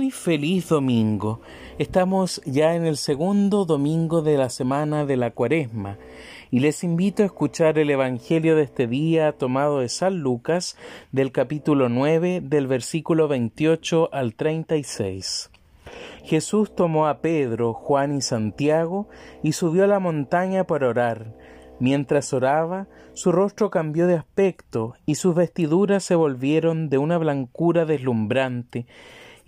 Muy feliz domingo. Estamos ya en el segundo domingo de la semana de la cuaresma y les invito a escuchar el Evangelio de este día tomado de San Lucas del capítulo 9 del versículo 28 al 36. Jesús tomó a Pedro, Juan y Santiago y subió a la montaña para orar. Mientras oraba, su rostro cambió de aspecto y sus vestiduras se volvieron de una blancura deslumbrante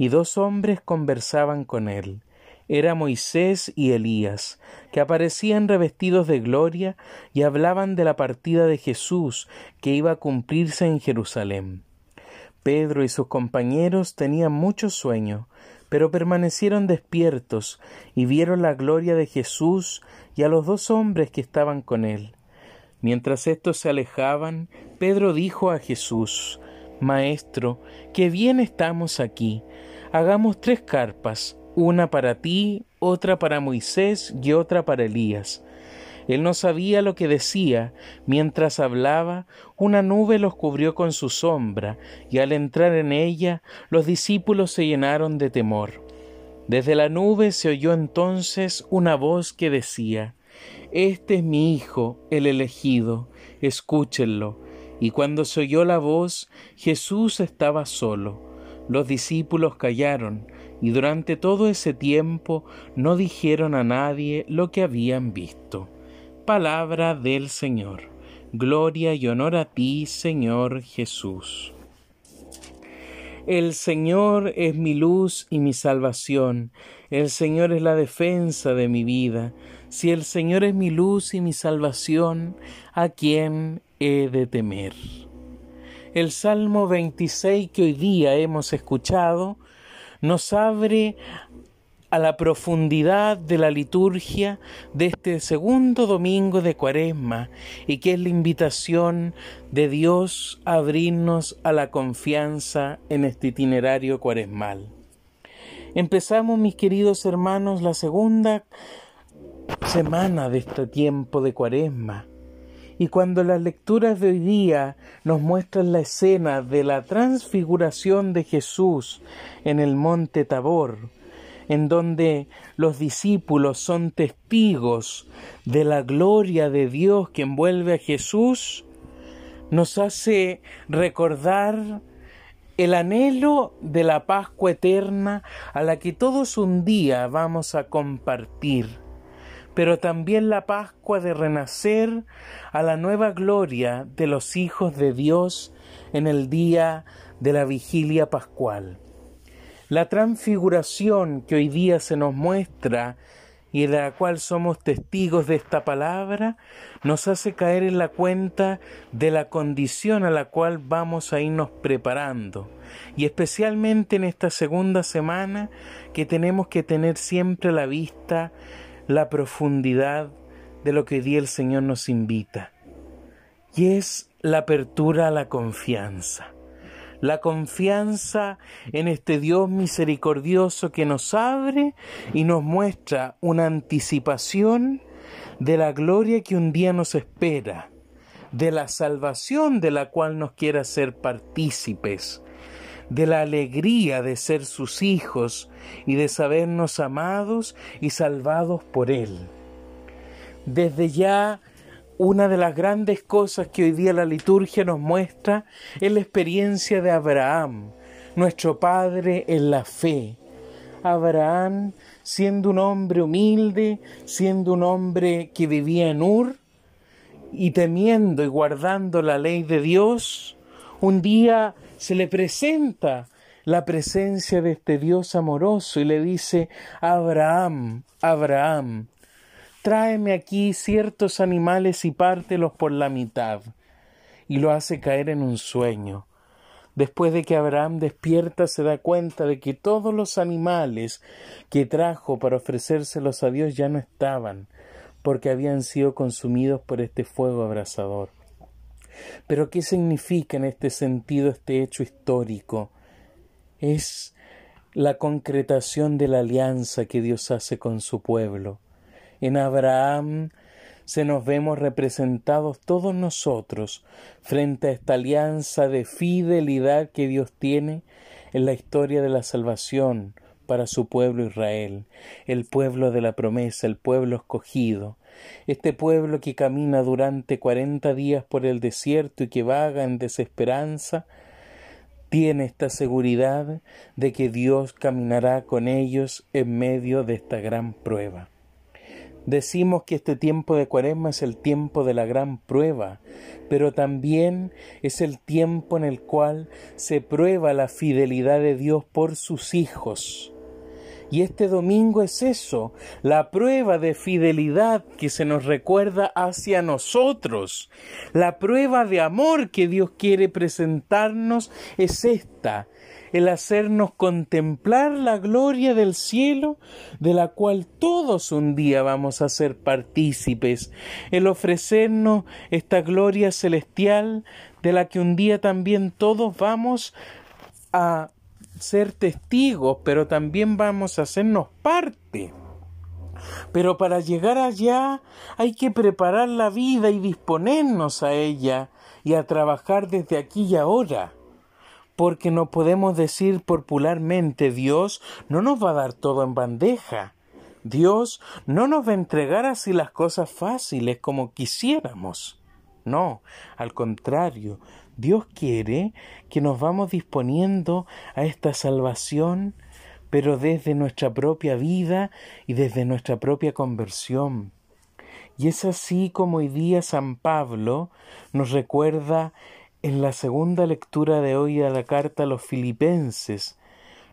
y dos hombres conversaban con él. Era Moisés y Elías, que aparecían revestidos de gloria y hablaban de la partida de Jesús que iba a cumplirse en Jerusalén. Pedro y sus compañeros tenían mucho sueño, pero permanecieron despiertos y vieron la gloria de Jesús y a los dos hombres que estaban con él. Mientras estos se alejaban, Pedro dijo a Jesús, Maestro, qué bien estamos aquí hagamos tres carpas, una para ti, otra para Moisés y otra para Elías. Él no sabía lo que decía. Mientras hablaba, una nube los cubrió con su sombra, y al entrar en ella, los discípulos se llenaron de temor. Desde la nube se oyó entonces una voz que decía, Este es mi Hijo, el elegido, escúchenlo. Y cuando se oyó la voz, Jesús estaba solo los discípulos callaron y durante todo ese tiempo no dijeron a nadie lo que habían visto. Palabra del Señor. Gloria y honor a ti, Señor Jesús. El Señor es mi luz y mi salvación. El Señor es la defensa de mi vida. Si el Señor es mi luz y mi salvación, ¿a quién he de temer? El Salmo 26 que hoy día hemos escuchado nos abre a la profundidad de la liturgia de este segundo domingo de Cuaresma y que es la invitación de Dios a abrirnos a la confianza en este itinerario cuaresmal. Empezamos, mis queridos hermanos, la segunda semana de este tiempo de Cuaresma y cuando las lecturas de hoy día nos muestran la escena de la transfiguración de Jesús en el monte Tabor, en donde los discípulos son testigos de la gloria de Dios que envuelve a Jesús, nos hace recordar el anhelo de la Pascua eterna a la que todos un día vamos a compartir pero también la Pascua de renacer a la nueva gloria de los hijos de Dios en el día de la vigilia pascual. La transfiguración que hoy día se nos muestra y de la cual somos testigos de esta palabra, nos hace caer en la cuenta de la condición a la cual vamos a irnos preparando. Y especialmente en esta segunda semana que tenemos que tener siempre a la vista la profundidad de lo que hoy día el Señor nos invita. Y es la apertura a la confianza. La confianza en este Dios misericordioso que nos abre y nos muestra una anticipación de la gloria que un día nos espera, de la salvación de la cual nos quiere hacer partícipes, de la alegría de ser sus hijos y de sabernos amados y salvados por Él. Desde ya, una de las grandes cosas que hoy día la liturgia nos muestra es la experiencia de Abraham, nuestro Padre en la fe. Abraham, siendo un hombre humilde, siendo un hombre que vivía en Ur, y temiendo y guardando la ley de Dios, un día se le presenta la presencia de este Dios amoroso y le dice, Abraham, Abraham, tráeme aquí ciertos animales y pártelos por la mitad. Y lo hace caer en un sueño. Después de que Abraham despierta, se da cuenta de que todos los animales que trajo para ofrecérselos a Dios ya no estaban, porque habían sido consumidos por este fuego abrasador. Pero ¿qué significa en este sentido este hecho histórico? Es la concretación de la alianza que Dios hace con su pueblo. En Abraham se nos vemos representados todos nosotros frente a esta alianza de fidelidad que Dios tiene en la historia de la salvación para su pueblo Israel, el pueblo de la promesa, el pueblo escogido, este pueblo que camina durante cuarenta días por el desierto y que vaga en desesperanza, tiene esta seguridad de que Dios caminará con ellos en medio de esta gran prueba. Decimos que este tiempo de cuaresma es el tiempo de la gran prueba, pero también es el tiempo en el cual se prueba la fidelidad de Dios por sus hijos. Y este domingo es eso, la prueba de fidelidad que se nos recuerda hacia nosotros. La prueba de amor que Dios quiere presentarnos es esta, el hacernos contemplar la gloria del cielo, de la cual todos un día vamos a ser partícipes, el ofrecernos esta gloria celestial, de la que un día también todos vamos a ser testigos, pero también vamos a hacernos parte. Pero para llegar allá hay que preparar la vida y disponernos a ella y a trabajar desde aquí y ahora. Porque no podemos decir popularmente Dios no nos va a dar todo en bandeja. Dios no nos va a entregar así las cosas fáciles como quisiéramos. No, al contrario, Dios quiere que nos vamos disponiendo a esta salvación, pero desde nuestra propia vida y desde nuestra propia conversión. Y es así como hoy día San Pablo nos recuerda en la segunda lectura de hoy a la carta a los filipenses,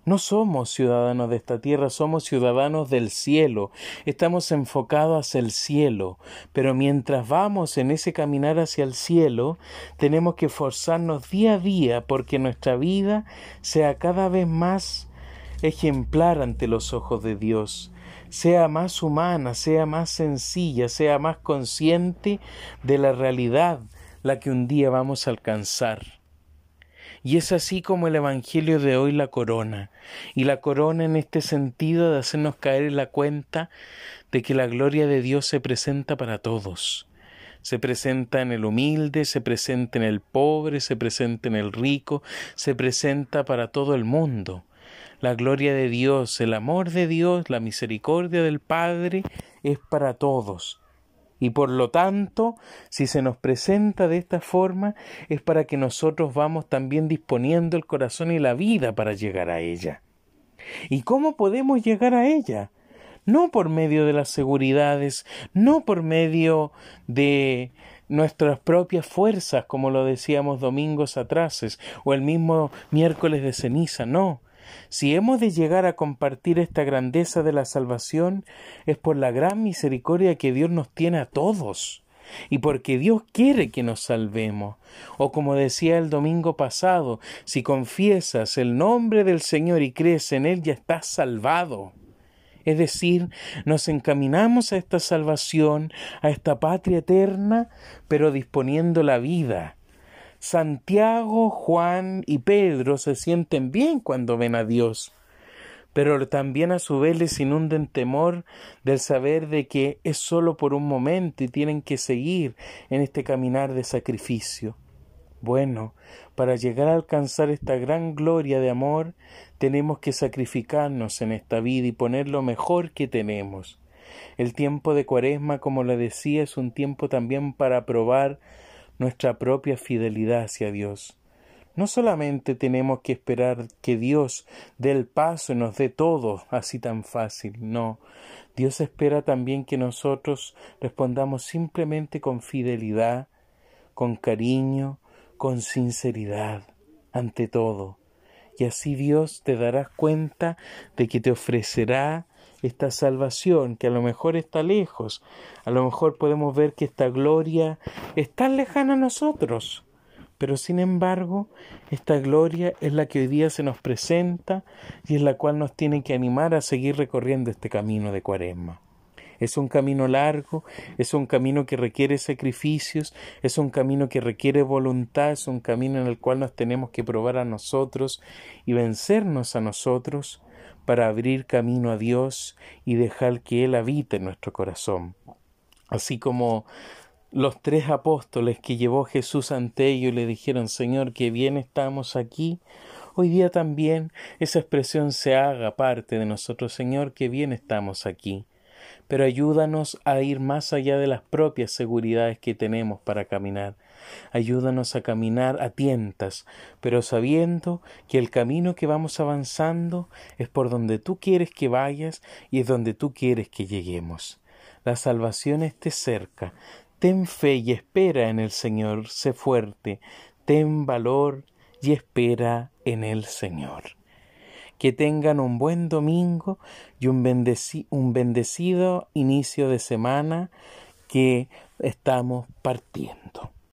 no somos ciudadanos de esta tierra, somos ciudadanos del cielo. Estamos enfocados hacia el cielo. Pero mientras vamos en ese caminar hacia el cielo, tenemos que esforzarnos día a día porque nuestra vida sea cada vez más ejemplar ante los ojos de Dios sea más humana, sea más sencilla, sea más consciente de la realidad la que un día vamos a alcanzar. Y es así como el Evangelio de hoy la corona. Y la corona en este sentido de hacernos caer en la cuenta de que la gloria de Dios se presenta para todos. Se presenta en el humilde, se presenta en el pobre, se presenta en el rico, se presenta para todo el mundo. La gloria de Dios, el amor de Dios, la misericordia del Padre es para todos y por lo tanto, si se nos presenta de esta forma, es para que nosotros vamos también disponiendo el corazón y la vida para llegar a ella. ¿Y cómo podemos llegar a ella? No por medio de las seguridades, no por medio de nuestras propias fuerzas, como lo decíamos domingos atrás, o el mismo miércoles de ceniza, no, si hemos de llegar a compartir esta grandeza de la salvación, es por la gran misericordia que Dios nos tiene a todos y porque Dios quiere que nos salvemos. O como decía el domingo pasado, si confiesas el nombre del Señor y crees en Él, ya estás salvado. Es decir, nos encaminamos a esta salvación, a esta patria eterna, pero disponiendo la vida Santiago, Juan y Pedro se sienten bien cuando ven a Dios, pero también a su vez les inunden temor del saber de que es solo por un momento y tienen que seguir en este caminar de sacrificio. Bueno, para llegar a alcanzar esta gran gloria de amor, tenemos que sacrificarnos en esta vida y poner lo mejor que tenemos. El tiempo de cuaresma, como le decía, es un tiempo también para probar nuestra propia fidelidad hacia Dios. No solamente tenemos que esperar que Dios dé el paso y nos dé todo así tan fácil, no. Dios espera también que nosotros respondamos simplemente con fidelidad, con cariño, con sinceridad, ante todo. Y así Dios te darás cuenta de que te ofrecerá esta salvación que a lo mejor está lejos, a lo mejor podemos ver que esta gloria es tan lejana a nosotros, pero sin embargo esta gloria es la que hoy día se nos presenta y es la cual nos tiene que animar a seguir recorriendo este camino de cuaresma. Es un camino largo, es un camino que requiere sacrificios, es un camino que requiere voluntad, es un camino en el cual nos tenemos que probar a nosotros y vencernos a nosotros para abrir camino a Dios y dejar que Él habite en nuestro corazón. Así como los tres apóstoles que llevó Jesús ante ellos le dijeron, Señor, que bien estamos aquí, Hoy día también esa expresión se haga parte de nosotros, Señor, que bien estamos aquí. Pero ayúdanos a ir más allá de las propias seguridades que tenemos para caminar. Ayúdanos a caminar a tientas, pero sabiendo que el camino que vamos avanzando es por donde tú quieres que vayas y es donde tú quieres que lleguemos. La salvación esté cerca. Ten fe y espera en el Señor, sé fuerte, ten valor y espera en el Señor. Que tengan un buen domingo y un, un bendecido inicio de semana que estamos partiendo.